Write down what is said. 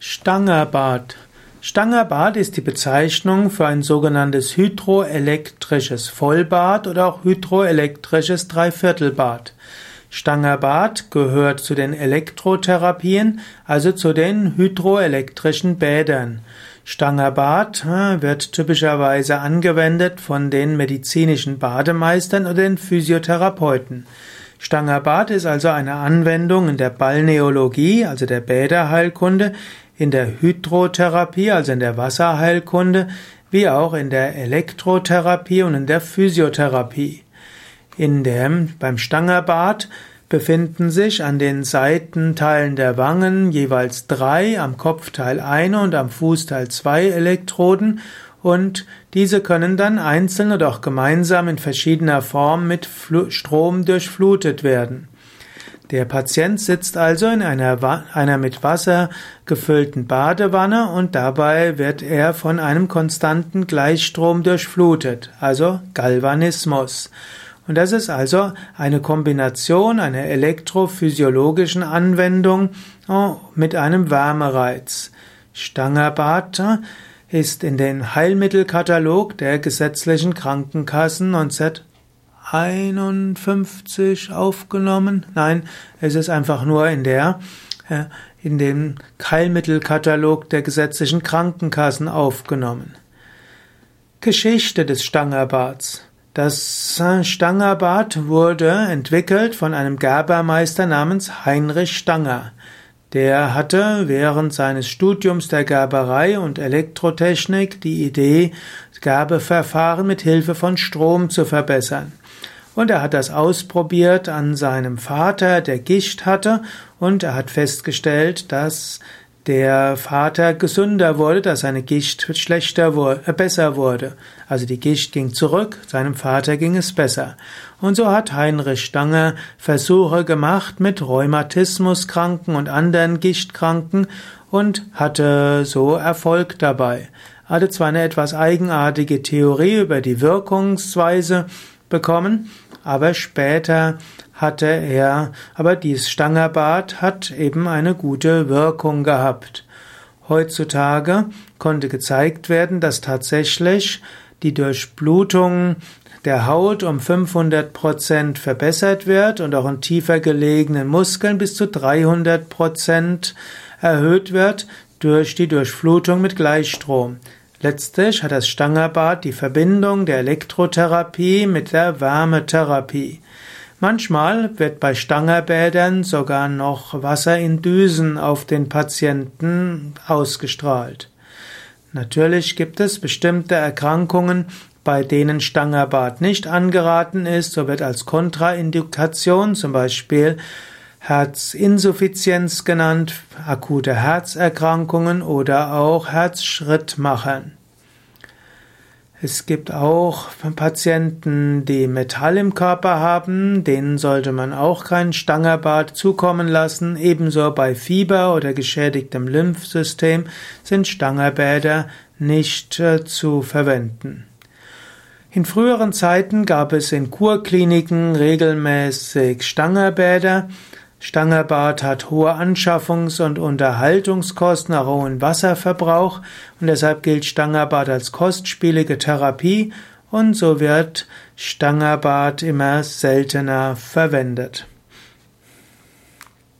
Stangerbad. Stangerbad ist die Bezeichnung für ein sogenanntes hydroelektrisches Vollbad oder auch hydroelektrisches Dreiviertelbad. Stangerbad gehört zu den Elektrotherapien, also zu den hydroelektrischen Bädern. Stangerbad äh, wird typischerweise angewendet von den medizinischen Bademeistern oder den Physiotherapeuten. Stangerbad ist also eine Anwendung in der Balneologie, also der Bäderheilkunde, in der Hydrotherapie, also in der Wasserheilkunde, wie auch in der Elektrotherapie und in der Physiotherapie. In dem, beim Stangerbad befinden sich an den Seitenteilen der Wangen jeweils drei, am Kopfteil eine und am Fußteil zwei Elektroden und diese können dann einzeln oder auch gemeinsam in verschiedener Form mit Strom durchflutet werden. Der Patient sitzt also in einer, einer mit Wasser gefüllten Badewanne und dabei wird er von einem konstanten Gleichstrom durchflutet, also Galvanismus. Und das ist also eine Kombination einer elektrophysiologischen Anwendung oh, mit einem Wärmereiz. Stangerbad ist in den Heilmittelkatalog der gesetzlichen Krankenkassen 1951 aufgenommen. Nein, es ist einfach nur in der äh, in den Heilmittelkatalog der gesetzlichen Krankenkassen aufgenommen. Geschichte des Stangerbads. Das Stangerbad wurde entwickelt von einem Gerbermeister namens Heinrich Stanger. Der hatte während seines Studiums der Gerberei und Elektrotechnik die Idee, Gerbeverfahren mit Hilfe von Strom zu verbessern. Und er hat das ausprobiert an seinem Vater, der Gicht hatte, und er hat festgestellt, dass der Vater gesünder wurde, dass seine Gicht schlechter wurde, äh, besser wurde. Also die Gicht ging zurück, seinem Vater ging es besser. Und so hat Heinrich Stanger Versuche gemacht mit Rheumatismuskranken und anderen Gichtkranken und hatte so Erfolg dabei. Hatte zwar eine etwas eigenartige Theorie über die Wirkungsweise bekommen, aber später hatte er, aber dieses Stangerbad hat eben eine gute Wirkung gehabt. Heutzutage konnte gezeigt werden, dass tatsächlich die Durchblutung der Haut um 500 Prozent verbessert wird und auch in tiefer gelegenen Muskeln bis zu 300 Prozent erhöht wird durch die Durchflutung mit Gleichstrom. Letztlich hat das Stangerbad die Verbindung der Elektrotherapie mit der Wärmetherapie. Manchmal wird bei Stangerbädern sogar noch Wasser in Düsen auf den Patienten ausgestrahlt. Natürlich gibt es bestimmte Erkrankungen, bei denen Stangerbad nicht angeraten ist, so wird als Kontraindikation zum Beispiel Herzinsuffizienz genannt, akute Herzerkrankungen oder auch Herzschrittmachern. Es gibt auch Patienten, die Metall im Körper haben, denen sollte man auch kein Stangerbad zukommen lassen. Ebenso bei Fieber oder geschädigtem Lymphsystem sind Stangerbäder nicht äh, zu verwenden. In früheren Zeiten gab es in Kurkliniken regelmäßig Stangerbäder. Stangerbad hat hohe Anschaffungs- und Unterhaltungskosten, auch hohen Wasserverbrauch und deshalb gilt Stangerbad als kostspielige Therapie und so wird Stangerbad immer seltener verwendet.